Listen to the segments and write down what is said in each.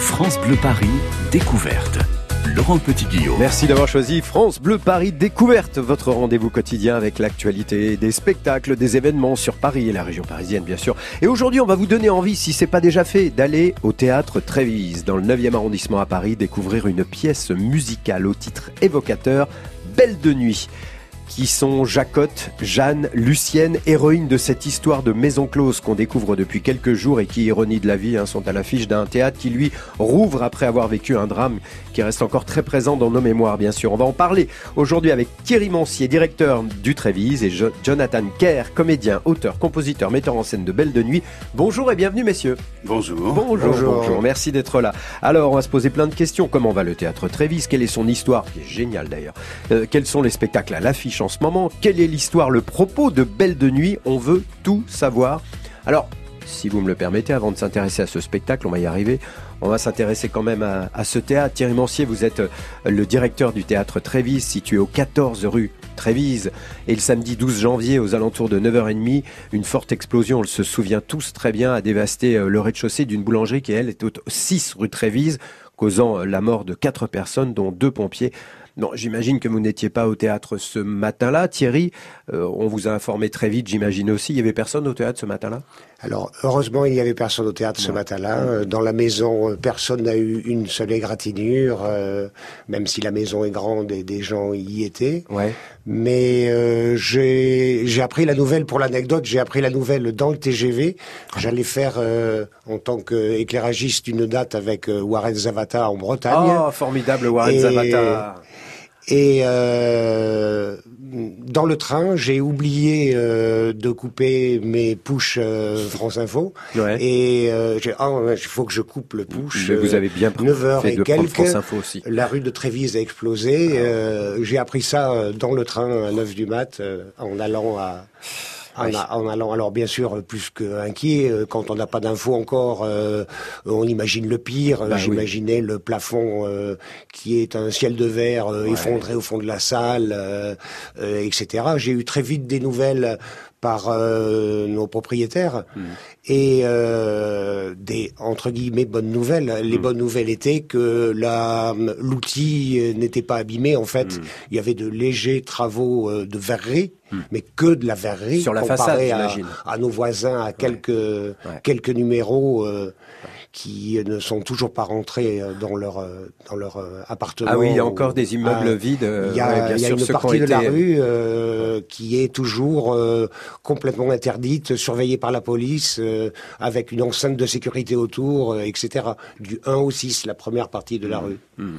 France Bleu Paris, découverte. Laurent Petit-Guillaume. Merci d'avoir choisi France Bleu Paris Découverte, votre rendez-vous quotidien avec l'actualité des spectacles, des événements sur Paris et la région parisienne bien sûr. Et aujourd'hui, on va vous donner envie, si c'est pas déjà fait, d'aller au théâtre Trévise, dans le 9e arrondissement à Paris, découvrir une pièce musicale au titre évocateur, Belle de nuit qui sont Jacotte, Jeanne, Lucienne, héroïnes de cette histoire de maison close qu'on découvre depuis quelques jours et qui, ironie de la vie, hein, sont à l'affiche d'un théâtre qui, lui, rouvre après avoir vécu un drame qui reste encore très présent dans nos mémoires, bien sûr. On va en parler aujourd'hui avec Thierry Moncier, directeur du Trévise, et Jonathan Kerr, comédien, auteur, compositeur, metteur en scène de Belle de Nuit. Bonjour et bienvenue, messieurs. Bonjour. Bonjour, bonjour. Merci d'être là. Alors, on va se poser plein de questions. Comment va le théâtre Trévise? Quelle est son histoire? Qui est géniale d'ailleurs. Euh, quels sont les spectacles à l'affiche en ce moment Quelle est l'histoire, le propos de Belle de Nuit? On veut tout savoir. Alors, si vous me le permettez, avant de s'intéresser à ce spectacle, on va y arriver, on va s'intéresser quand même à, ce théâtre. Thierry Mancier, vous êtes euh, le directeur du théâtre Trévise, situé au 14 rue Trévise. Et le samedi 12 janvier, aux alentours de 9h30, une forte explosion, on se souvient tous très bien, a dévasté euh, le rez-de-chaussée d'une boulangerie qui, elle, est au 6 rue Trévise, causant euh, la mort de quatre personnes, dont deux pompiers. Non, j'imagine que vous n'étiez pas au théâtre ce matin-là. Thierry, euh, on vous a informé très vite, j'imagine aussi. Il y avait personne au théâtre ce matin-là? Alors, heureusement, il n'y avait personne au théâtre ce matin-là. Euh, dans la maison, euh, personne n'a eu une seule égratignure, même si la maison est grande et des gens y étaient. Ouais. Mais j'ai appris la nouvelle, pour l'anecdote, j'ai appris la nouvelle dans le TGV. J'allais faire, en tant qu'éclairagiste, une date avec Warren Zavata en Bretagne. Oh, formidable Warren Zavata et euh, dans le train, j'ai oublié euh, de couper mes push euh, France Info. Ouais. Et euh, ah, il faut que je coupe le push. Mais vous avez bien 9 heures et quelques. France Info aussi. La rue de Trévise a explosé. Ah. j'ai appris ça dans le train à 9 du mat en allant à en, allant alors bien sûr plus qu'inquiet euh, quand on n'a pas d'infos encore euh, on imagine le pire. Bah j'imaginais le plafond euh, qui est un ciel de verre effondré au fond de la salle etc j'ai eu très vite des nouvelles par euh, nos propriétaires hmm. et euh, des entre guillemets bonnes nouvelles. Les hmm. bonnes nouvelles étaient que l'outil n'était pas abîmé. En fait, hmm. il y avait de légers travaux euh, de verrerie, mais que de la verrerie sur la façade, à, à, nos voisins, à quelques quelques numéros qui ne sont toujours pas rentrés euh, dans leur euh, dans leur euh, appartement. Ah oui, il y a encore des immeubles ah, vides. Il y a, y a une partie de la rue euh, qui est toujours complètement interdite, surveillée par la police, avec une enceinte de sécurité autour, etc. Du 1 au 6, la première partie de la mmh. rue. Mmh.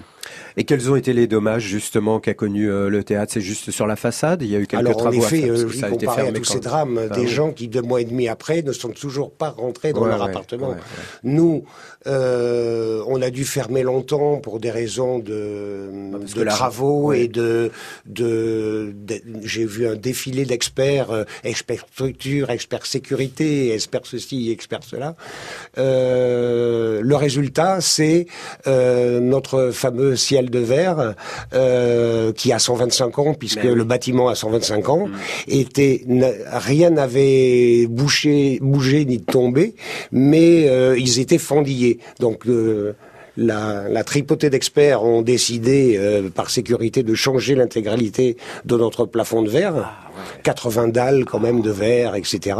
Et quels ont été les dommages justement qu'a connu le théâtre? C'est juste sur la façade? Il y a eu quelques Alors, travaux en effet, à faire, ça a été fermé à tous ces drames, des gens qui deux mois et demi après ne sont toujours pas rentrés dans leur appartement. Nous, euh, on a dû fermer longtemps pour des raisons de, de travaux et de, de, j'ai vu un défilé d'experts, euh, experts structure, experts sécurité, experts ceci, experts cela. Euh, le résultat, c'est notre fameux ciel de verre qui a 125 ans, puisque ben le bâtiment a 125 ans, mm. était rien n'avait bougé, bougé ni tombé, mais ils étaient fendillés. Donc euh, la, tripotée d'experts ont décidé, euh, par sécurité, de changer l'intégralité de notre plafond de verre. 80 ah, dalles quand même de verre, etc.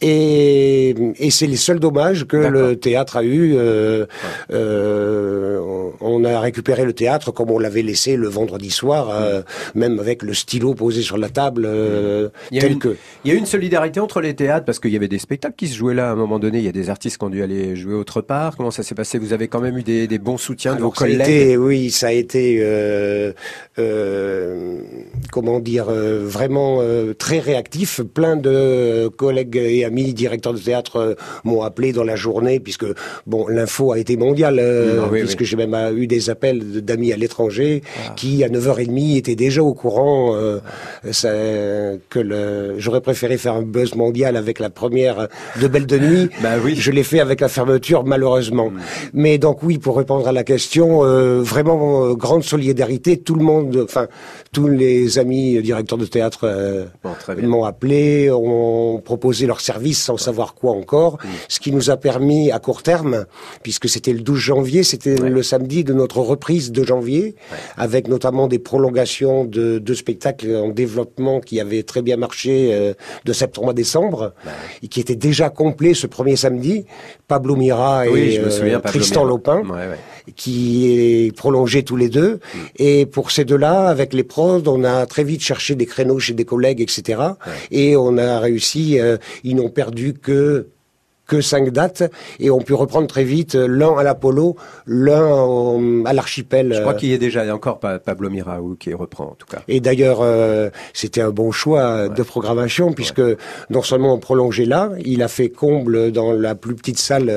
Et, et c'est les seuls dommages que le théâtre a eu. Euh, euh, on a récupéré le théâtre comme on l'avait laissé le vendredi soir, euh, même avec le stylo posé sur la table, euh, tel que. Il y a une solidarité entre les théâtres parce qu'il y avait des spectacles qui se jouaient là à un moment donné. Il y a des artistes qui ont dû aller jouer autre part. Comment ça s'est passé? Vous avez quand même eu des, des bons soutiens de vos collègues? oui, ça a été euh, comment dire vraiment très réactif. Plein de collègues et amis directeurs de théâtre m'ont appelé dans la journée puisque bon l'info a été mondiale puisque j'ai même eu des appels d'amis à l'étranger ah. qui, à 9h30, étaient déjà au courant euh, que le... j'aurais préféré faire un buzz mondial avec la première de Belle de Nuit. bah oui. Je l'ai fait avec la fermeture, malheureusement. Mm. Mais donc oui, pour répondre à la question, euh, vraiment euh, grande solidarité. Tout le monde, enfin tous les amis directeurs de théâtre euh, m'ont appelé, ont proposé leur service sans savoir quoi encore, mm. ce qui nous a permis à court terme, puisque c'était le 12 janvier, c'était le samedi de notre reprise de janvier, avec notamment des prolongations de, de, spectacles en développement qui avaient très bien marché euh, de septembre à décembre, et qui étaient déjà complets ce premier samedi. Pablo Mira et euh, Tristan Lopin, qui est prolongé tous les deux. Mm. Et pour ces deux-là, avec les prods, on a très vite cherché des créneaux chez des collègues, etc. Et on a réussi. Euh, ils n'ont perdu que que cinq dates et on peut reprendre très vite euh, l'un à l'Apollo, l'un à l'archipel. Je crois euh. qu'il y est déjà, il y a encore Pablo Miraou qui reprend en tout cas. Et d'ailleurs, euh, c'était un bon choix de programmation puisque non seulement on prolongeait là, il a fait comble dans la plus petite salle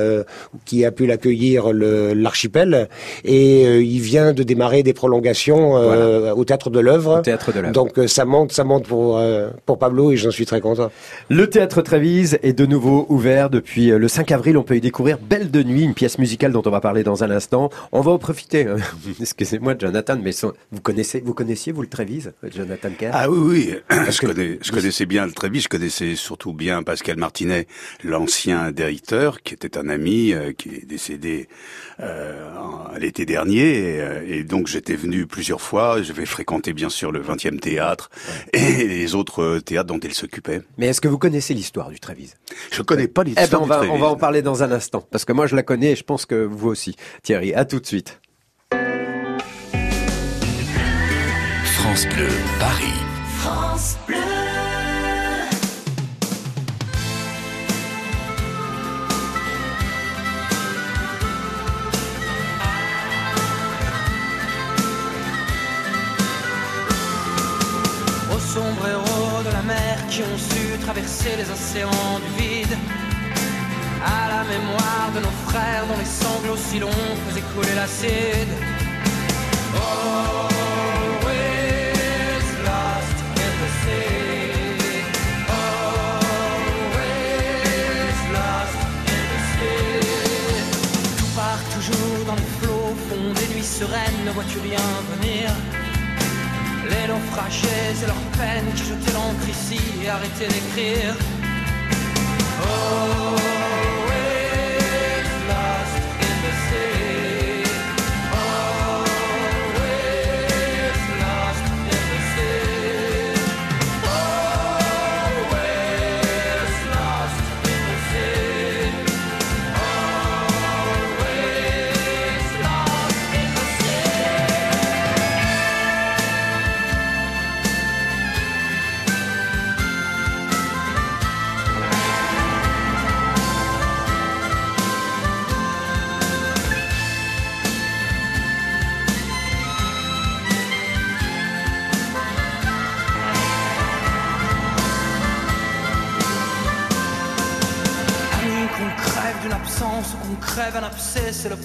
qui a pu l'accueillir l'archipel et il vient de démarrer des prolongations au théâtre de l'œuvre. Donc ça monte, ça monte pour pour Pablo et j'en suis très content. Le théâtre Trévise est de nouveau ouvert depuis euh, le 5 avril, on peut y découvrir Belle de Nuit, une pièce musicale dont on va parler dans un instant. On va en profiter. Hein. Excusez-moi, Jonathan, mais vous connaissez, vous connaissiez vous le Trévise, Jonathan Kerr? Ah oui, oui. je, connaissais bien le Trévise. Je connaissais surtout bien Pascal Martinet, l'ancien directeur, qui était un ami, euh, qui est décédé euh, l'été dernier, et, donc j'étais venu plusieurs fois. Je vais fréquenter bien sûr le 20e théâtre et les autres théâtres dont il s'occupait. Mais est-ce que vous connaissez l'histoire du Trévise? Je connais pas l'histoire. Eh ben, on va, en parler dans un instant, parce que moi je la connais et je pense que vous aussi. Thierry, à tout de suite. France Bleu, Paris. France Bleu. Aux sombres héros de la mer qui ont su traverser les océans du vide à la mémoire de nos frères dont les sanglots si longs faisaient couler l'acide. Always lost in the sea. Always lost in the sea. Tout part toujours dans les flots, fond des nuits sereines, ne vois-tu rien venir? Les naufragés et leurs peines qui jetaient l'encre ici et arrêtaient d'écrire. Oh.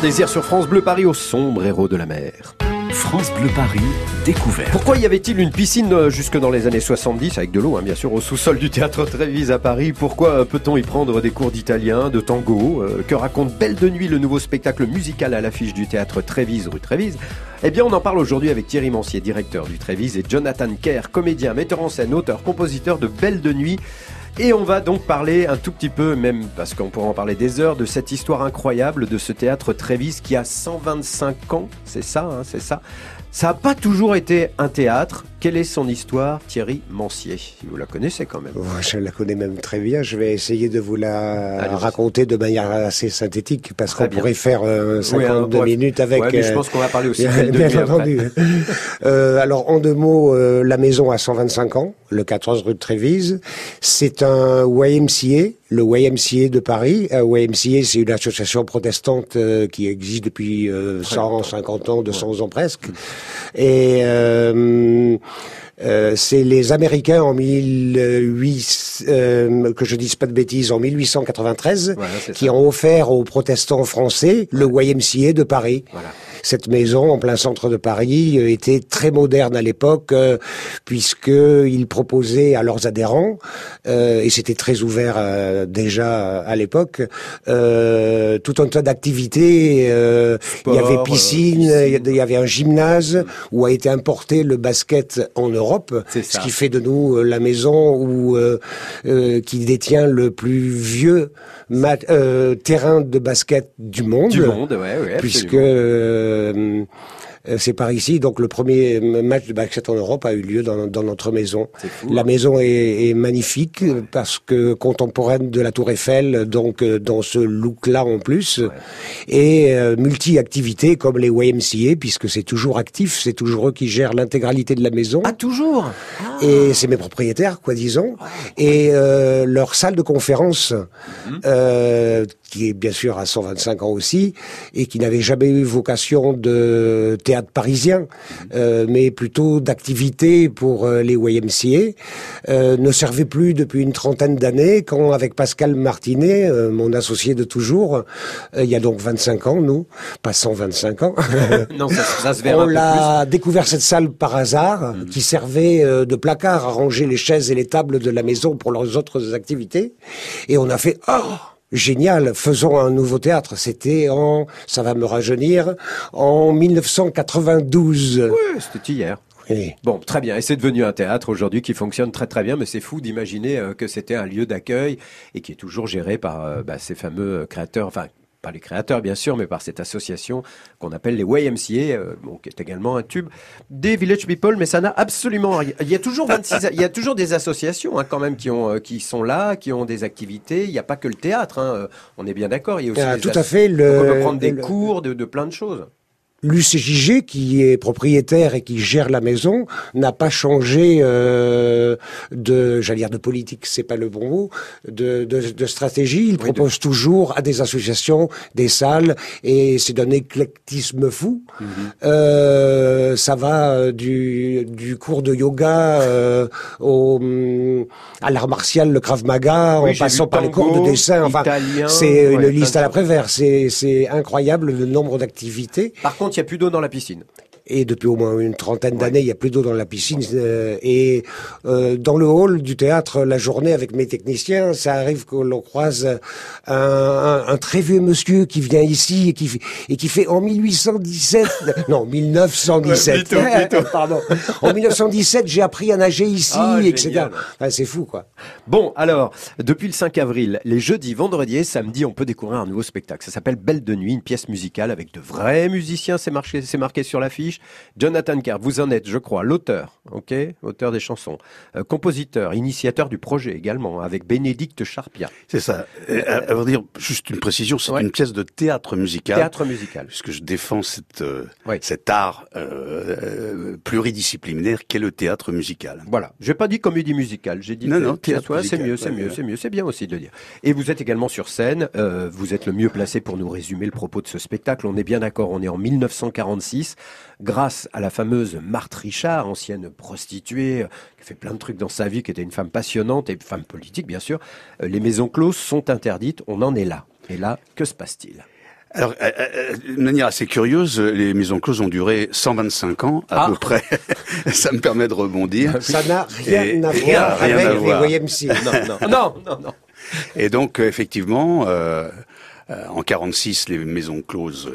Désir sur France Bleu Paris au sombre héros de la mer. France Bleu Paris, découvert. Pourquoi y avait-il une piscine euh, jusque dans les années 70, avec de l'eau, hein, bien sûr, au sous-sol du théâtre Trévise à Paris? Pourquoi euh, peut-on y prendre des cours d'italien, de tango euh, Que raconte Belle de Nuit, le nouveau spectacle musical à l'affiche du théâtre Trévise, rue Trévise? Eh bien, on en parle aujourd'hui avec Thierry Mancier, directeur du Trévise, et Jonathan Kerr, comédien, metteur en scène, auteur, compositeur de Belle de Nuit. Et on va donc parler un tout petit peu, même parce qu'on pourra en parler des heures, de cette histoire incroyable de ce théâtre Trévis qui a 125 ans, c'est ça, hein, c'est ça. Ça n'a pas toujours été un théâtre, quelle est son histoire, Thierry Mancier Vous la connaissez quand même. je la connais même très bien. Je vais essayer de vous la raconter de manière assez synthétique parce qu'on pourrait faire 52 euh, minutes avec. je euh, pense qu'on va parler aussi. de bien entendu. euh, alors en deux mots, euh, la maison a 125 ans, le 14 rue de Trévise. C'est un YMCA, le YMCA de Paris. Un YMCA, c'est une association protestante qui existe depuis 150 ans, 200 ans presque. Et euh, c'est les Américains en 1800, euh, que je dise pas de bêtises, en 1893, qui ont offert aux protestants français le YMCA de Paris. Voilà cette maison en plein centre de Paris euh, était très moderne à l'époque euh, puisqu'ils proposaient à leurs adhérents euh, et c'était très ouvert déjà à l'époque tout un tas d'activités. il y avait piscine, il y avait un gymnase où a été importé le basket en Europe, ce qui fait de nous la maison où qui détient le plus vieux terrain de basket du monde. Du monde, ouais, ouais, puisque euh, euh, c'est par ici. Donc le premier match de basket en Europe a eu lieu dans, dans notre maison. La maison est, est magnifique parce que contemporaine de la Tour Eiffel, donc euh, dans ce look-là en plus, et euh, multi-activités comme les YMCA puisque c'est toujours actif, c'est toujours eux qui gèrent l'intégralité de la maison. Ah toujours? Ah. Et c'est mes propriétaires, quoi disons. Et euh, leur salle de conférence, mhm. euh, qui est bien sûr à 125 ans aussi, et qui n'avait jamais eu vocation de théâtre parisien, euh, mais plutôt d'activité pour euh, les YMCA, euh, ne servait plus depuis une trentaine d'années quand avec Pascal Martinet, euh, mon associé de toujours, euh, il y a donc 25 ans, nous, pas 125 ans, non, ça, ça se verra on l'a découvert cette salle par hasard, mm. qui servait de placard à ranger les chaises et les tables de la maison pour leurs autres activités, et on a fait « Oh !» Génial, faisons un nouveau théâtre. C'était en, ça va me rajeunir, en 1992. Oui, c'était hier. Bon, très bien. Et c'est devenu un théâtre aujourd'hui qui fonctionne très très bien, mais c'est fou d'imaginer euh, que c'était un lieu d'accueil et qui est toujours géré par euh, bah, ces fameux créateurs, enfin pas les créateurs bien sûr, mais par cette association qu'on appelle les YMCA, euh, qui est également un tube des Village People, mais ça n'a absolument rien. Il y a toujours 26, il y a toujours des associations hein, quand même qui ont, euh, qui sont là, qui ont des activités. Il n'y a pas que le théâtre, hein, euh, on est bien d'accord. Il y a aussi ah, tout à fait. Le, on peut prendre des cours de, de plein de choses l'UCJG, qui est propriétaire et qui gère la maison, n'a pas changé euh, de, j'allais dire de politique, c'est pas le bon mot, de, de, de stratégie. Il propose toujours à des associations des salles et c'est d'un éclectisme fou. Mhm. euh, ça va euh, du, du cours de yoga euh, au, mm, à l'art martial, le Krav Maga, en passant par les cours de dessin. Enfin, c'est une liste à la prévère. C'est incroyable le nombre d'activités. Par contre, il n'y a plus d'eau dans la piscine et depuis au moins une trentaine d'années, il n'y a plus d'eau dans la piscine. Euh, et euh, dans le hall du théâtre, la journée avec mes techniciens, ça arrive que l'on croise un, un, très vieux monsieur qui vient ici et qui, et qui fait en 1817, non 1917, pardon, en 1917, j'ai appris à nager ici, ah, etc. c'est fou, quoi. Bon, alors, depuis le 5 avril, les jeudis, vendredis et samedis, on peut découvrir un nouveau spectacle. Ça s'appelle Belle de nuit, une pièce musicale avec de vrais musiciens. C'est marqué, c'est marqué sur l'affiche. Jonathan Carr, vous en êtes, je crois, l'auteur, ok, auteur des chansons, euh, compositeur, initiateur du projet également, avec Bénédicte Charpia. C'est ça. à, vrai dire, juste une précision, c'est une pièce de théâtre musical. Théâtre musical. Puisque je défends cette, euh, cet art euh, pluridisciplinaire qu'est le théâtre musical. Voilà. J'ai pas dit comédie musicale, j'ai dit non, non, théâtre C'est mieux, c'est mieux, c'est mieux, c'est bien aussi de le dire. Et vous êtes également sur scène. vous êtes le mieux placé pour nous résumer le propos de ce spectacle. On est bien d'accord. On est en 1946 grâce à la fameuse Marthe Richard, ancienne prostituée, euh, qui fait plein de trucs dans sa vie, qui était une femme passionnante et femme politique bien sûr, euh, les maisons closes sont interdites, on en est là. Et là, que se passe-t-il? Alors, euh, euh, de manière assez curieuse, les maisons closes ont duré 125 ans à Ah. peu près. Ça me permet de rebondir. Ça n'a rien Et- à rien- voir rien avec à les. Non, non, non, non, non. Et donc, effectivement, euh, euh, en 46, les maisons closes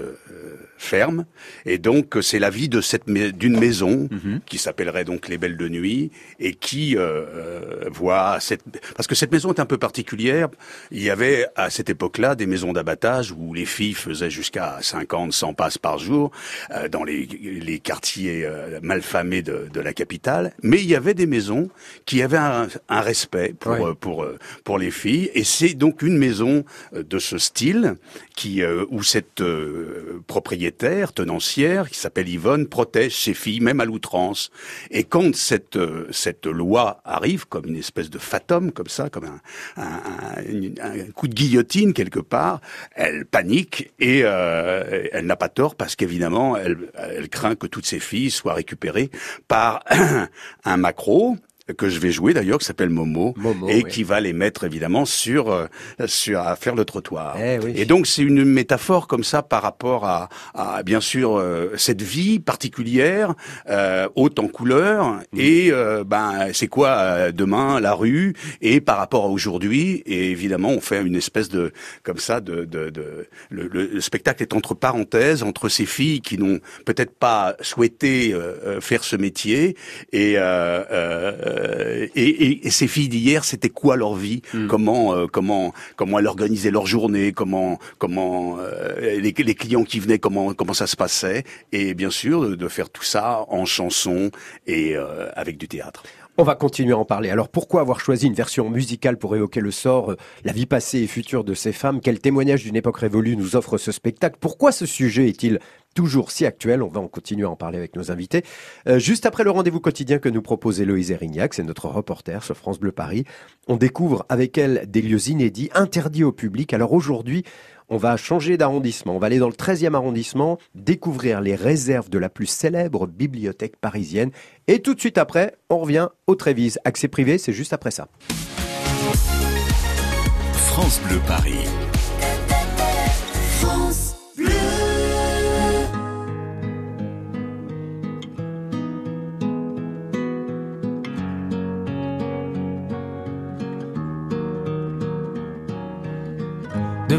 ferment. Et donc, euh, c'est la vie de cette d'une maison qui s'appellerait donc les Belles de Nuit et qui euh, euh, voit cette parce que cette maison est un peu particulière. Il y avait à cette époque-là des maisons d'abattage où les filles faisaient jusqu'à 50, 100 passes par jour euh, dans les, les quartiers euh, malfamés de, de la capitale. Mais il y avait des maisons qui avaient un, un respect pour Ouais. euh, pour pour les filles et c'est donc une maison de ce style qui euh, où cette euh, propriétaire tenancière qui s'appelle Yvonne protège ses filles même à l'outrance. Et quand cette euh, cette loi arrive comme une espèce de fatum comme ça comme un un, un- un coup de guillotine quelque part elle panique et euh, elle n'a pas tort parce qu'évidemment elle elle craint que toutes ses filles soient récupérées par un macro que je vais jouer d'ailleurs qui s'appelle Momo, Momo, et oui. qui va les mettre évidemment sur euh, sur à faire le trottoir. Eh oui. Et donc c'est une métaphore comme ça par rapport à, à bien sûr euh, cette vie particulière euh, haute en couleur Mm. et euh, ben c'est quoi euh, demain la rue et par rapport à aujourd'hui et évidemment on fait une espèce de comme ça de, de, de le, le- le spectacle est entre parenthèses entre ces filles qui n'ont peut-être pas souhaité euh, euh, faire ce métier et, euh, et, et, et ces filles d'hier c'était quoi leur vie comment euh, comment comment elles organisaient leur journée comment comment euh, les, les clients qui venaient comment comment ça se passait et bien sûr de, de faire tout ça en chanson et avec du théâtre. On va continuer à en parler. Alors pourquoi avoir choisi une version musicale pour évoquer le sort, la vie passée et future de ces femmes? Quel témoignage d'une époque révolue nous offre ce spectacle? Pourquoi ce sujet est-il toujours si actuel On va en continuer à en parler avec nos invités. Euh, juste après le rendez-vous quotidien que nous propose Héloïse Erignac, c'est notre reporter sur France Bleu Paris, on découvre avec elle des lieux inédits, interdits au public. Alors aujourd'hui, on va changer d'arrondissement. On va aller dans le 13e arrondissement, découvrir les réserves de la plus célèbre bibliothèque parisienne. Et tout de suite après, on revient au Trévise. Accès privé, c'est juste après ça. France Bleu Paris.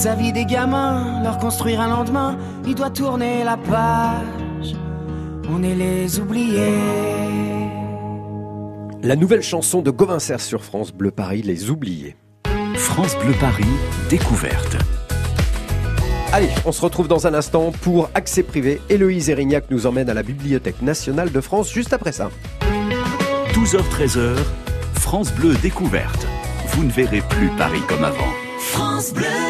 Sa vie des gamins, leur construire un lendemain, il doit tourner la page. On est les oubliés. La nouvelle chanson de Gauvin Serre sur France Bleu Paris, Les Oubliés. France Bleu Paris, découverte. Allez, on se retrouve dans un instant pour Accès Privé. Héloïse Erignac nous emmène à la Bibliothèque nationale de France juste après ça. 12h-13h, France Bleu découverte. Vous ne verrez plus Paris comme avant. France Bleu.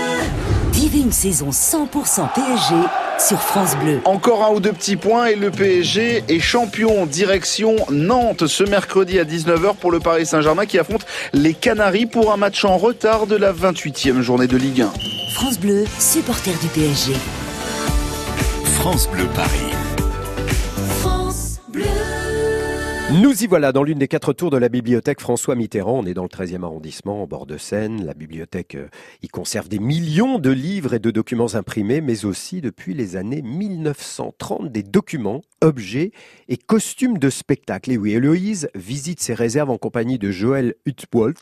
Vivez une saison 100% PSG sur France Bleu. Encore un ou deux petits points et le PSG est champion direction Nantes ce mercredi à 19h pour le Paris Saint-Germain qui affronte les Canaries pour un match en retard de la 28e journée de Ligue 1. France Bleu, supporter du PSG. France Bleu Paris. Nous y voilà dans l'une des quatre tours de la bibliothèque François Mitterrand. On est dans le 13e arrondissement, en bord de Seine. La bibliothèque euh, y conserve des millions de livres et de documents imprimés, mais aussi depuis les années 1930 des documents, objets et costumes de spectacle. Et oui, Héloïse visite ses réserves en compagnie de Joël Hutwald,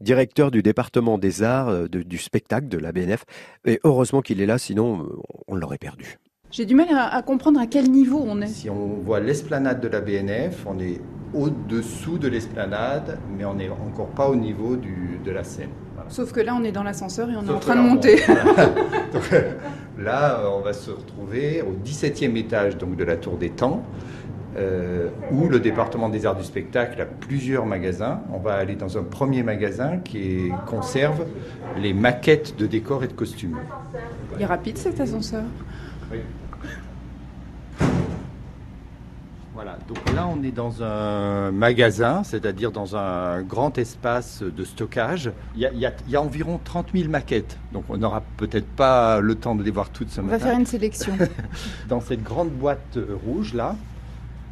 directeur du département des arts euh, du spectacle de la BNF. Et heureusement qu'il est là, sinon euh, on l'aurait perdu. J'ai du mal à, à comprendre à quel niveau on est. Si on voit l'esplanade de la BNF, on est au-dessous de l'esplanade, mais on n'est encore pas au niveau du- de la Seine. Voilà. Sauf que là, on est dans l'ascenseur et on est en train de on- monter. Donc, euh, là, on va se retrouver au 17e étage donc, de la Tour des Temps, euh, où le département des arts du spectacle a plusieurs magasins. On va aller dans un premier magasin qui conserve les maquettes de décors et de costumes. Il est rapide cet ascenseur? Donc là on est dans un magasin, c'est-à-dire dans un grand espace de stockage. Il y a, il y a- il y a environ 30 000 maquettes, donc on n'aura peut-être pas le temps de les voir toutes ce On va matin. faire une sélection. Dans cette grande boîte rouge là,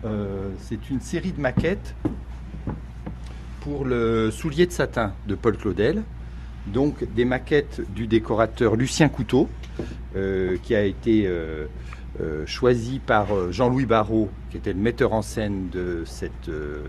euh, c'est une série de maquettes pour le soulier de satin de Paul Claudel. Donc des maquettes du décorateur Lucien Couteau, euh, qui a été euh, euh, choisi par euh, Jean-Louis Barrault, qui était le metteur en scène de cette, euh,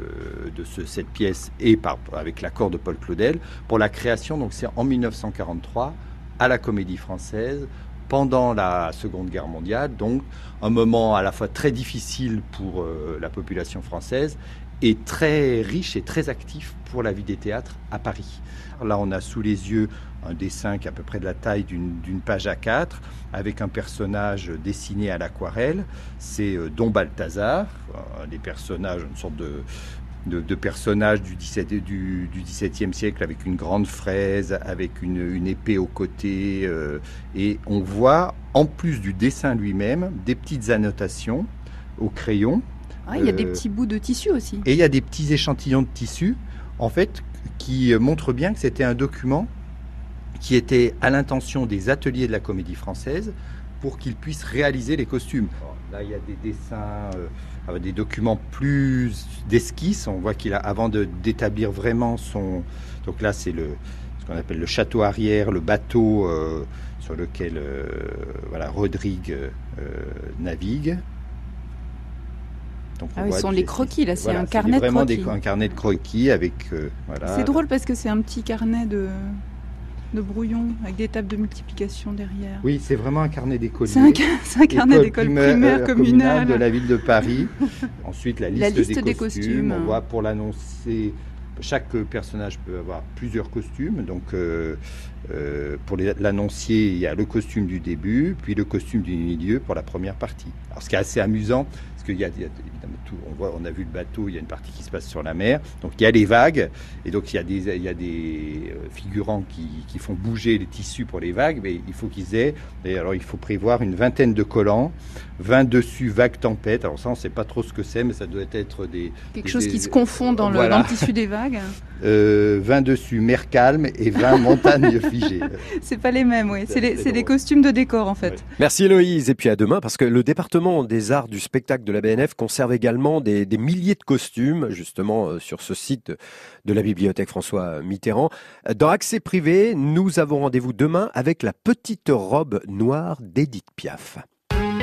pièce, et avec l'accord de Paul Claudel, pour la création. Donc c'est en 1943 à la Comédie Française pendant la Seconde Guerre mondiale, donc un moment à la fois très difficile pour la population française et très riche et très actif pour la vie des théâtres à Paris. Là, on a sous les yeux un dessin qui est à peu près de la taille d'une page à 4 avec un personnage dessiné à l'aquarelle. C'est euh, Don Balthazar, un des personnages, une sorte de, de, de personnage du, 17, du, du XVIIe siècle avec une grande fraise, avec une, une épée au côté. euh, et on voit, en plus du dessin lui-même, des petites annotations au crayon. Ah, il y a des Euh, petits bouts de tissu aussi. Et il y a des petits échantillons de tissu, en fait, qui montrent bien que c'était un document qui était à l'intention des ateliers de la Comédie Française pour qu'ils puissent réaliser les costumes. Là, il y a des dessins, euh, avec des documents plus d'esquisse. On voit qu'il a, avant de- d'établir vraiment son. Donc là, c'est le ce qu'on appelle le château arrière, le bateau euh, sur lequel euh, voilà, Rodrigue euh, navigue. Donc, on Ah oui, ce sont des les croquis, là, c'est Voilà, un c'est carnet de vraiment des- croquis. un carnet de croquis avec euh, voilà. C'est drôle parce que c'est un petit carnet de, de brouillon avec des tables de multiplication derrière. Oui, c'est vraiment un carnet d'écolier. C'est un, carnet École d'école primaire- primaire, euh, communale. de la ville de Paris. Ensuite, la liste, La liste des, des costumes. costumes. On voit pour l'annoncer chaque personnage peut avoir plusieurs costumes. Donc, euh, euh, pour l'annoncier, il y a le costume du début, puis le costume du milieu pour la première partie. Alors, ce qui est assez amusant, qu'il y, a évidemment tout. On, voit, on a vu le bateau, il y a une partie qui se passe sur la mer. Donc, il y a les vagues, et donc il y a des, il y a des euh, figurants qui, qui, font bouger les tissus pour les vagues, mais il faut qu'ils aient. Et alors, il faut prévoir une vingtaine de collants, 20 dessus vagues tempêtes. Alors, ça, on ne sait pas trop ce que c'est, mais ça doit être des. Quelque chose qui se confond dans, le, dans, le, tissu des vagues. Euh, 20 dessus mer calme et 20 montagnes figées. C'est pas les mêmes, oui. C'est des costumes de décor, en fait. Merci Héloïse. Et puis à demain, parce que le département des arts du spectacle de la BNF conserve également des, milliers de costumes, justement, euh, sur ce site de la bibliothèque François Mitterrand. Dans Accès Privé, nous avons rendez-vous demain avec la petite robe noire d'Edith Piaf.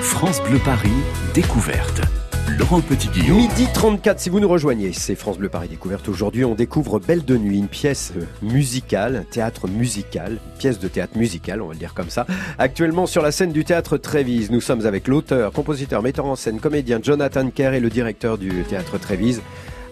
France Bleu Paris, découverte. Laurent Petit-Guillaume. Midi 34, si vous nous rejoignez, c'est France Bleu Paris Découverte. Aujourd'hui, on découvre Belle de Nuit, une pièce euh, musicale, un théâtre musical, une pièce de théâtre musical, on va le dire comme ça. Actuellement sur la scène du théâtre Trévise, nous sommes avec l'auteur, compositeur, metteur en scène, comédien Jonathan Kerr et le directeur du théâtre Trévise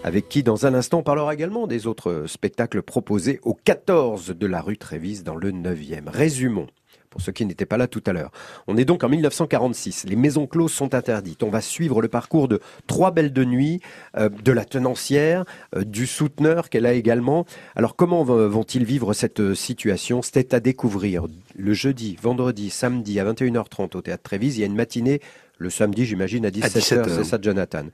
avec qui dans un instant on parlera également des autres spectacles proposés au 14 de la rue Trévise dans le 9e. Résumons pour ceux qui n'étaient pas là tout à l'heure. On est donc en 1946. Les maisons closes sont interdites. On va suivre le parcours de trois belles de nuit, euh, de la tenancière, euh, du souteneur qu'elle a également. Alors comment vont-ils vivre cette euh, situation? C'était à découvrir le jeudi, vendredi, samedi à 21h30 au Théâtre Trévise. Il y a une matinée le samedi, j'imagine, à 17h. C'est ça, Jonathan.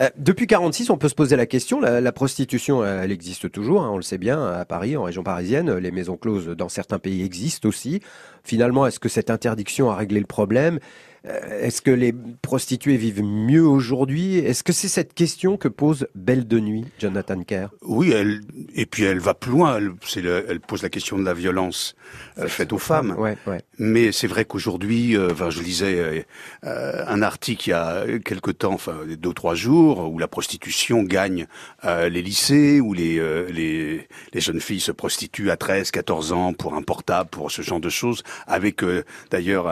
Euh, depuis 46, on peut se poser la question. La, prostitution, elle existe toujours. Hein, on le sait bien à Paris, en région parisienne. Les maisons closes dans certains pays existent aussi. Finalement, est-ce que cette interdiction a réglé le problème? Est-ce que les prostituées vivent mieux aujourd'hui? Est-ce que c'est cette question que pose Belle de Nuit, Jonathan Kerr? Oui, elle, et puis elle va plus loin. Elle, elle pose la question de la violence euh, faite aux femmes. Ouais, ouais. Mais c'est vrai qu'aujourd'hui, euh, enfin, je lisais un article il y a quelque temps, enfin deux ou trois jours, où la prostitution gagne les lycées, où les, les, les jeunes filles se prostituent à 13, 14 ans pour un portable, pour ce genre de choses, avec d'ailleurs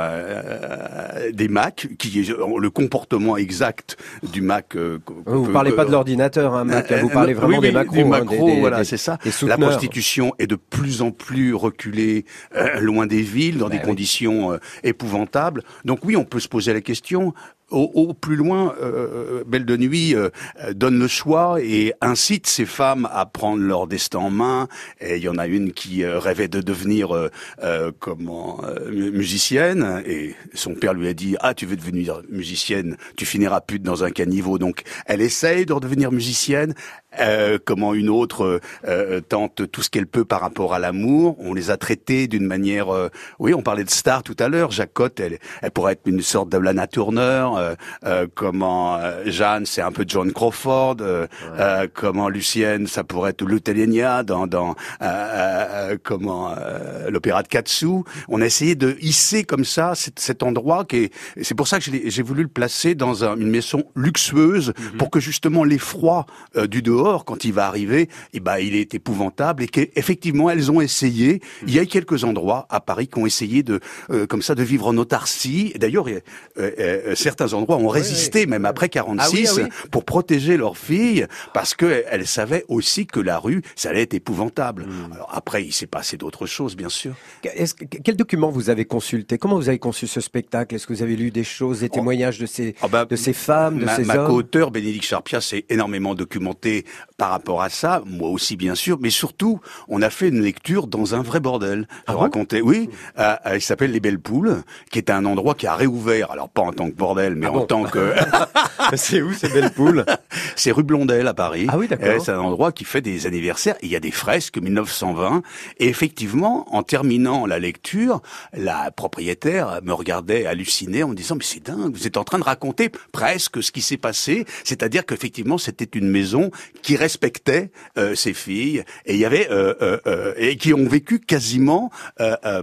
des Mac, qui est le comportement exact du Mac. Euh, vous ne parlez pas de l'ordinateur, hein, Mac, vous parlez vraiment des macros. Des macros, voilà, c'est ça. La prostitution est de plus en plus reculée euh, loin des villes, dans bah des conditions euh, épouvantables. Donc oui, on peut se poser la question au, plus loin, euh, Belle de Nuit euh, donne le choix et incite ces femmes à prendre leur destin en main. Et il y en a une qui euh, rêvait de devenir euh, comment musicienne et son père lui a dit ah tu veux devenir musicienne, tu finiras pute dans un caniveau. Donc elle essaye de redevenir musicienne. Euh, comment une autre euh, tente tout ce qu'elle peut par rapport à l'amour. On les a traités d'une manière. Euh, oui, on parlait de star tout à l'heure. Jacotte, elle, elle pourrait être une sorte de Lana Turner. Comment Jeanne, c'est un peu John Crawford. comment Lucienne, ça pourrait être Lutelenia dans, dans comment l'opéra de Katsu. On a essayé de hisser comme ça cet, cet endroit qui est. C'est pour ça que j'ai voulu le placer dans un, une maison luxueuse mm-hmm. pour que justement l'effroi du dehors quand il va arriver, eh ben, il est épouvantable et qu'effectivement, elles ont essayé. Il y a quelques endroits à Paris qui ont essayé de, euh, comme ça, de vivre en autarcie. D'ailleurs, euh, euh, certains endroits ont résisté, même après 46, ah ah pour protéger leurs filles, parce qu'elles savaient aussi que la rue, ça allait être épouvantable. Hmm. Alors après, il s'est passé d'autres choses, bien sûr. Est quel document vous avez consulté? Comment vous avez conçu ce spectacle? Est-ce que vous avez lu des choses, des oh. témoignages de ces, oh, bah, de ces femmes, de ces ma hommes? Ma co-auteur, Bénédicte Charpia, s'est énormément documenté par rapport à ça, moi aussi bien sûr, mais surtout, on a fait une lecture dans un vrai bordel. Ah racontais, oui, euh, euh, il s'appelle Les Belles Poules, qui est un endroit qui a réouvert, alors pas en tant que bordel, mais ah en tant que... c'est où ces Belles Poules? C'est rue Blondel à Paris. Ah oui, d'accord. c'est un endroit qui fait des anniversaires, il y a des fresques 1920, et effectivement, en terminant la lecture, la propriétaire me regardait hallucinée en me disant, mais c'est dingue, vous êtes en train de raconter presque ce qui s'est passé, c'est-à-dire qu'effectivement, c'était une maison qui respectait euh, ses filles et il y avait euh, euh, et qui ont vécu quasiment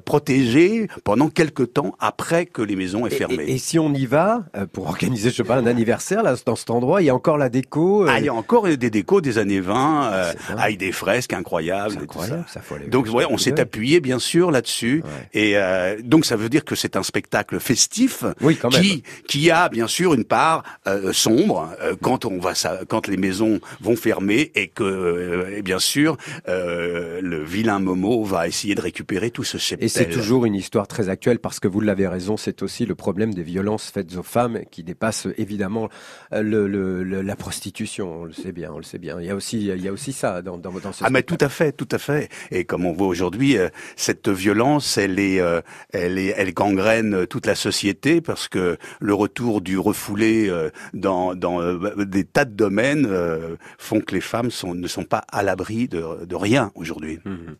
protégées pendant quelques temps après que les maisons aient fermé. Et, si on y va pour organiser, je sais pas, un anniversaire là dans cet endroit, il y a encore la déco. Ah, il y a encore des décos des années 20 avec des fresques incroyables. incroyable, ça. donc ouais, on s'est appuyé bien sûr là-dessus et donc ça veut dire que c'est un spectacle festif qui qui a bien sûr une part sombre quand on va quand les maisons vont fermer et, et que, et bien sûr, le vilain Momo va essayer de récupérer tout ce cheptel. Et c'est toujours une histoire très actuelle parce que vous l'avez raison, c'est aussi le problème des violences faites aux femmes qui dépasse évidemment le, le, la prostitution. On le sait bien, on le sait bien. Il y a aussi, il y a aussi ça dans, dans, dans ce. Ah mais tout à fait, tout à fait. Et comme on voit aujourd'hui, cette violence, elle est, elle est, elle gangrène toute la société parce que le retour du refoulé dans, dans des tas de domaines font que les femmes sont, ne sont pas à l'abri de, de rien aujourd'hui. Mhm.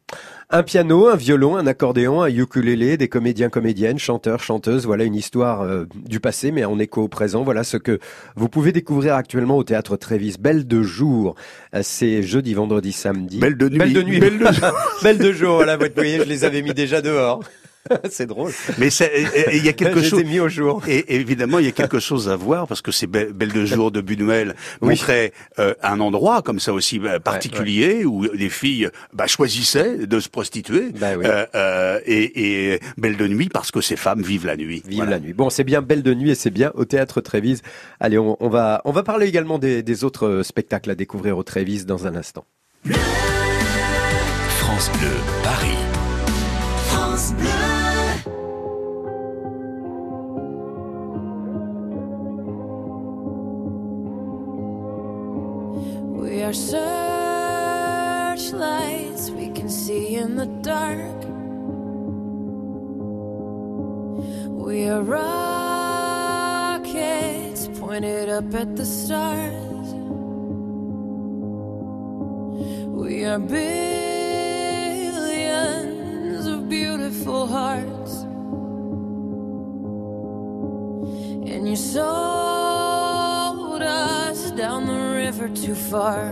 Un piano, un violon, un accordéon, un ukulélé, des comédiens, comédiennes, chanteurs, chanteuses. Voilà une histoire euh, du passé, mais en écho au présent. Voilà ce que vous pouvez découvrir actuellement au théâtre Trévis. Belle de jour. Euh, c'est jeudi, vendredi, samedi. Belle de nuit. Belle de nuit. Belle de, Belle de jour. Voilà, vous voyez, je les avais mis déjà dehors. c'est drôle. Mais il y a quelque chose. mis au jour. Et évidemment, il y a quelque chose à voir parce que c'est belle, de jour de Buñuel montrait euh, un endroit comme ça aussi bah, particulier où les filles bah, choisissaient de se prostituer. Bah, euh, euh, et, et, belle de nuit parce que ces femmes vivent la nuit. Vivent la nuit. Bon, c'est bien belle de nuit et c'est bien au théâtre Trévise. Allez, on, on, va on va parler également des, des autres spectacles à découvrir au Trévise dans un instant. France Bleu, Are searchlights we can see in the dark. We are rockets pointed up at the stars. We are billions of beautiful hearts. And you sold us down the river too far.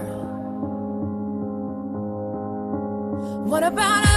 What about us?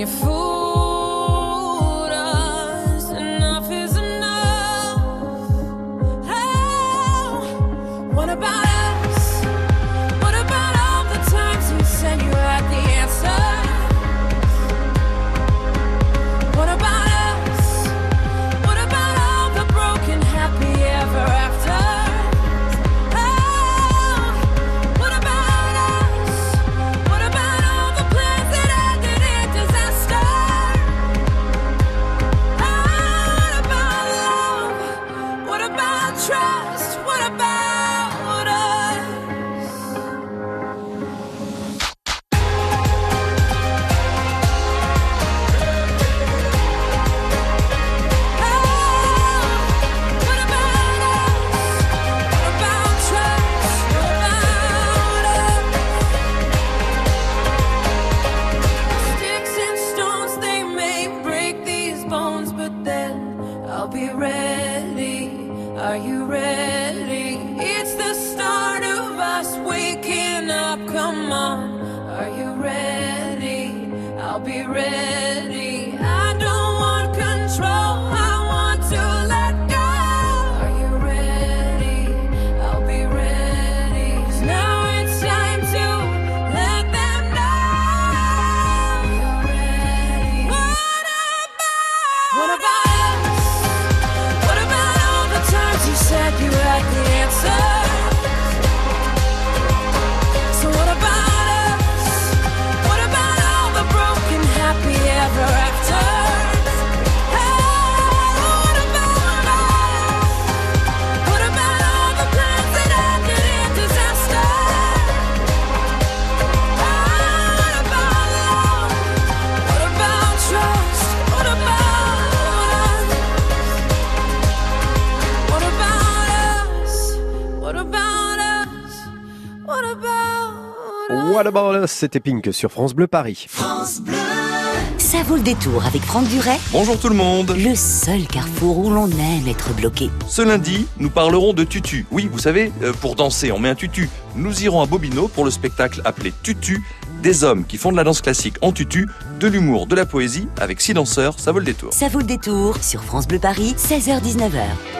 You fool. Come on, are you ready? I'll be ready. What about us? C'était Pink sur France Bleu Paris. France Bleu. Ça vaut le détour avec Franck Duret. Bonjour tout le monde. Le seul carrefour où l'on aime être bloqué. Ce lundi, nous parlerons de tutu. Oui, vous savez, euh, pour danser, on met un tutu. Nous irons à Bobino pour le spectacle appelé Tutu. Des hommes qui font de la danse classique en tutu, de l'humour, de la poésie, avec six danseurs, ça vaut le détour. Ça vaut le détour sur France Bleu Paris, 16h-19h.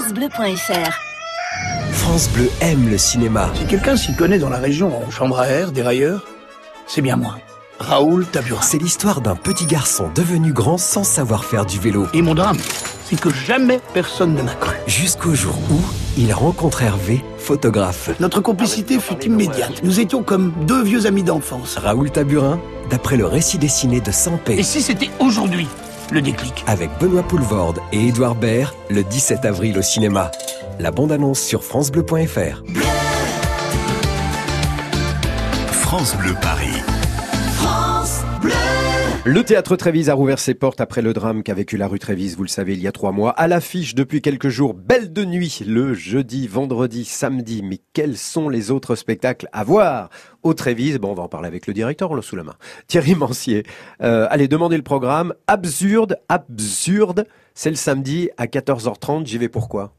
francebleu.fr. France Bleu aime le cinéma. Si quelqu'un s'y connaît dans la région en chambre à air, dérailleur, c'est bien moi. Raoul Taburin. C'est l'histoire d'un petit garçon devenu grand sans savoir faire du vélo. Et mon drame, c'est que jamais personne ne m'a cru. Jusqu'au jour où il rencontre Hervé, photographe. Notre complicité fut immédiate. Nous étions comme deux vieux amis d'enfance. Raoul Taburin, d'après le récit dessiné de Sampé. Et si c'était aujourd'hui le déclic Avec Benoît Poulvorde et Édouard Baird, le 17 avril au cinéma. La bande-annonce sur francebleu.fr. France Bleu Paris. Le théâtre Trévise a rouvert ses portes après le drame qu'a vécu la rue Trévise, vous le savez, il y a trois mois. À l'affiche depuis quelques jours, Belle de nuit, le jeudi, vendredi, samedi. Mais quels sont les autres spectacles à voir au Trévise? Bon, on va en parler avec le directeur, on l'a sous la main. Thierry Mancier. Euh, allez, demandez le programme. Absurde, absurde. C'est le samedi à 14h30. J'y vais pourquoi?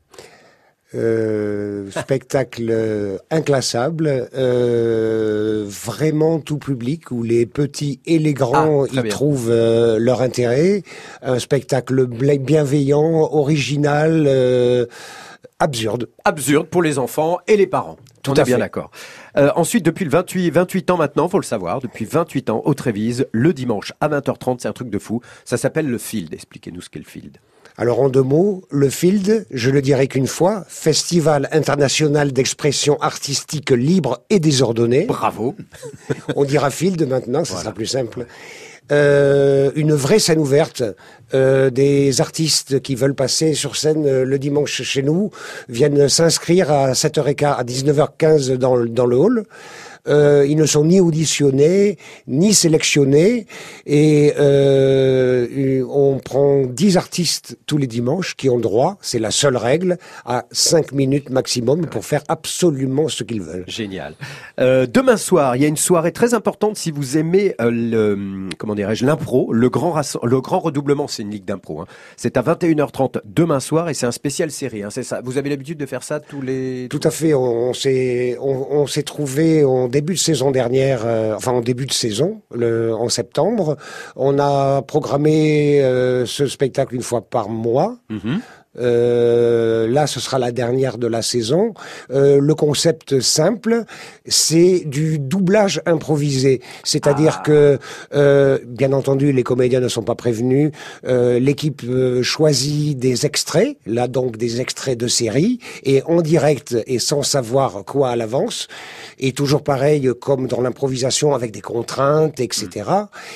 Euh, spectacle euh, inclassable, euh, vraiment tout public où les petits et les grands Ah, très y bien. trouvent euh, leur intérêt. Un spectacle bienveillant, original, euh, absurde. Absurde pour les enfants et les parents. Tout on à est bien fait. d'accord. Euh, ensuite, depuis le 28, 28 ans maintenant, faut le savoir, depuis 28 ans au Trévise, le dimanche à 20h30, c'est un truc de fou. Ça s'appelle le Field. Expliquez-nous ce qu'est le Field. Alors en deux mots, le Field, je le dirai qu'une fois, Festival international d'expression artistique libre et désordonnée. Bravo. On dira Field maintenant, ça sera plus simple. Euh, une vraie scène ouverte. Euh, des artistes qui veulent passer sur scène euh, le dimanche chez nous viennent s'inscrire à 7h15, à 19h15 dans, le- dans le hall. Euh, ils ne sont ni auditionnés, ni sélectionnés. Et euh, on prend 10 artistes tous les dimanches qui ont droit, c'est la seule règle, à 5 minutes maximum pour faire absolument ce qu'ils veulent. Génial. Euh, demain soir, il y a une soirée très importante si vous aimez euh, le comment dirais-je l'impro, le grand le grand redoublement, c'est une ligue d'impro. hein. C'est à 21h30 demain soir et c'est un spécial série. Hein, c'est ça. Vous avez l'habitude de faire ça tous les. Tout à fait. On, on s'est on, on s'est trouvé en début de saison dernière, euh, enfin en début de saison, en septembre. On a programmé euh, ce spectacle une fois par mois. Euh, là, ce sera la dernière de la saison. Euh, le concept simple, c'est du doublage improvisé. C'est-à-dire que, euh, bien entendu, les comédiens ne sont pas prévenus. Euh, L'équipe euh, choisit des extraits, là donc des extraits de séries, et en direct et sans savoir quoi à l'avance. Et toujours pareil, comme dans l'improvisation, avec des contraintes, etc.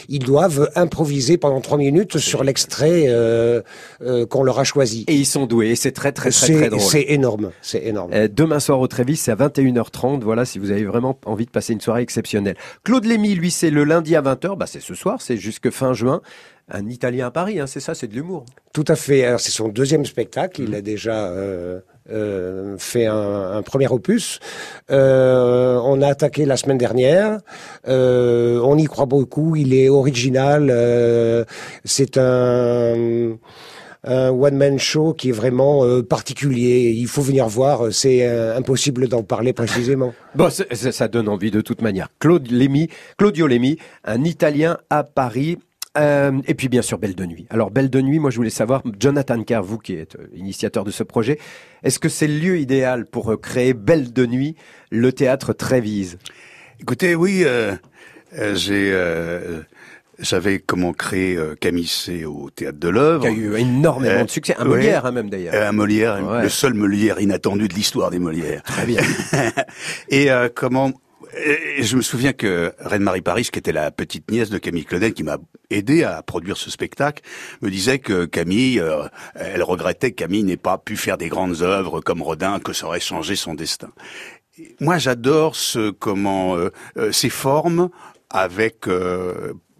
Ils doivent improviser pendant trois minutes sur l'extrait euh, euh, qu'on leur a choisi. Et ils sont doués. Et c'est très très très très drôle. c'est énorme, c'est énorme. Euh, demain soir au Trévis, c'est à 21h30. Voilà, si vous avez vraiment envie de passer une soirée exceptionnelle. Claude Lémy, lui, c'est le lundi à 20h. Bah, c'est ce soir, c'est jusque fin juin. Un Italien à Paris, hein, c'est ça, c'est de l'humour. Tout à fait. Alors c'est son deuxième spectacle. Il a déjà euh, euh, fait un, un premier opus. Euh, on a attaqué la semaine dernière. On y croit beaucoup. Il est original. C'est un un one-man show qui est vraiment euh, particulier. Il faut venir voir. C'est euh, impossible d'en parler précisément. Bon, c'est- c'est- ça donne envie de toute manière. Claude Lémy, Claudio Lémy, un Italien à Paris. Euh, et puis bien sûr Belle de Nuit. Alors Belle de Nuit, moi je voulais savoir, Jonathan Carr, vous qui êtes euh, initiateur de ce projet, est-ce que c'est le lieu idéal pour euh, créer Belle de Nuit, le théâtre Trévise? Écoutez, oui, euh, euh, j'ai, euh, j'avais comment créé euh, Camille C au théâtre de l'œuvre. Qui a eu énormément Euh, de succès. Un ouais. Molière hein, même d'ailleurs. Euh, Un Molière, Ouais. le seul Molière inattendu de l'histoire des Molières. Très bien. Et euh, comment et je me souviens que Reine-Marie Paris, qui était la petite nièce de Camille Claudel, qui m'a aidé à produire ce spectacle, me disait que Camille, euh, elle regrettait que Camille n'ait pas pu faire des grandes œuvres comme Rodin, que ça aurait changé son destin. Moi, j'adore ce comment euh, euh, ces formes avec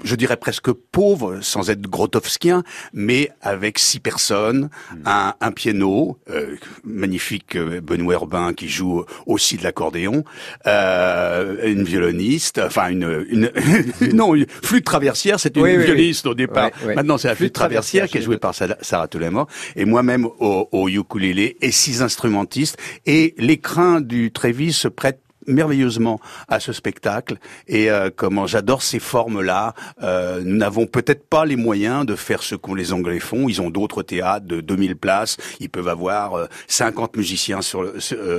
je dirais presque pauvre, sans être grotowskien, mais avec six personnes, hmm. un, un, piano, euh, magnifique euh, Benoît Urbain qui joue aussi de l'accordéon, euh, une violoniste, enfin une, une non, une flûte traversière, c'était une violoniste au départ. Maintenant, c'est la flûte, traversière, qui est jouée par Sarah Toulema, et moi-même au, au ukulélé, et six instrumentistes, et l'écrin du Trévis se prête merveilleusement à ce spectacle et euh, comment j'adore ces formes-là. Euh, nous n'avons peut-être pas les moyens de faire ce qu'ont les Anglais font. Ils ont d'autres théâtres de 2000 places. Ils peuvent avoir 50 euh, musiciens sur,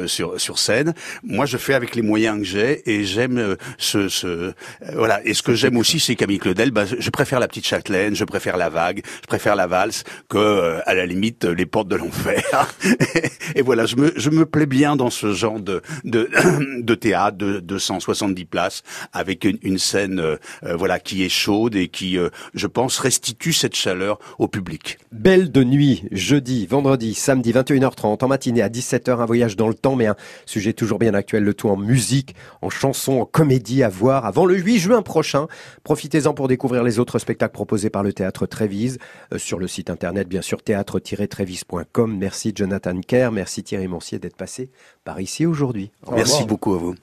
sur, sur scène. Moi, je fais avec les moyens que j'ai et j'aime ce, ce voilà. Et ce que j'aime aussi, c'est Camille Claudel. Bah, je préfère la petite châtelaine, je préfère la vague, je préfère la valse que à la limite les portes de l'enfer. et voilà, je me je me plais bien dans ce genre de de, de théâtre de 270 places avec une, scène euh, euh, voilà qui est chaude et qui euh, je pense restitue cette chaleur au public. Belle de nuit, jeudi, vendredi, samedi 21h30 en matinée à 17h un voyage dans le temps mais un sujet toujours bien actuel le tout en musique, en chanson, en comédie à voir avant le 8 juin prochain. Profitez-en pour découvrir les autres spectacles proposés par le théâtre Trévise sur le site internet bien sûr théâtre-trévise.com. Merci Jonathan Kerr, merci Thierry Moncier d'être passé par ici aujourd'hui. Merci beaucoup à vous.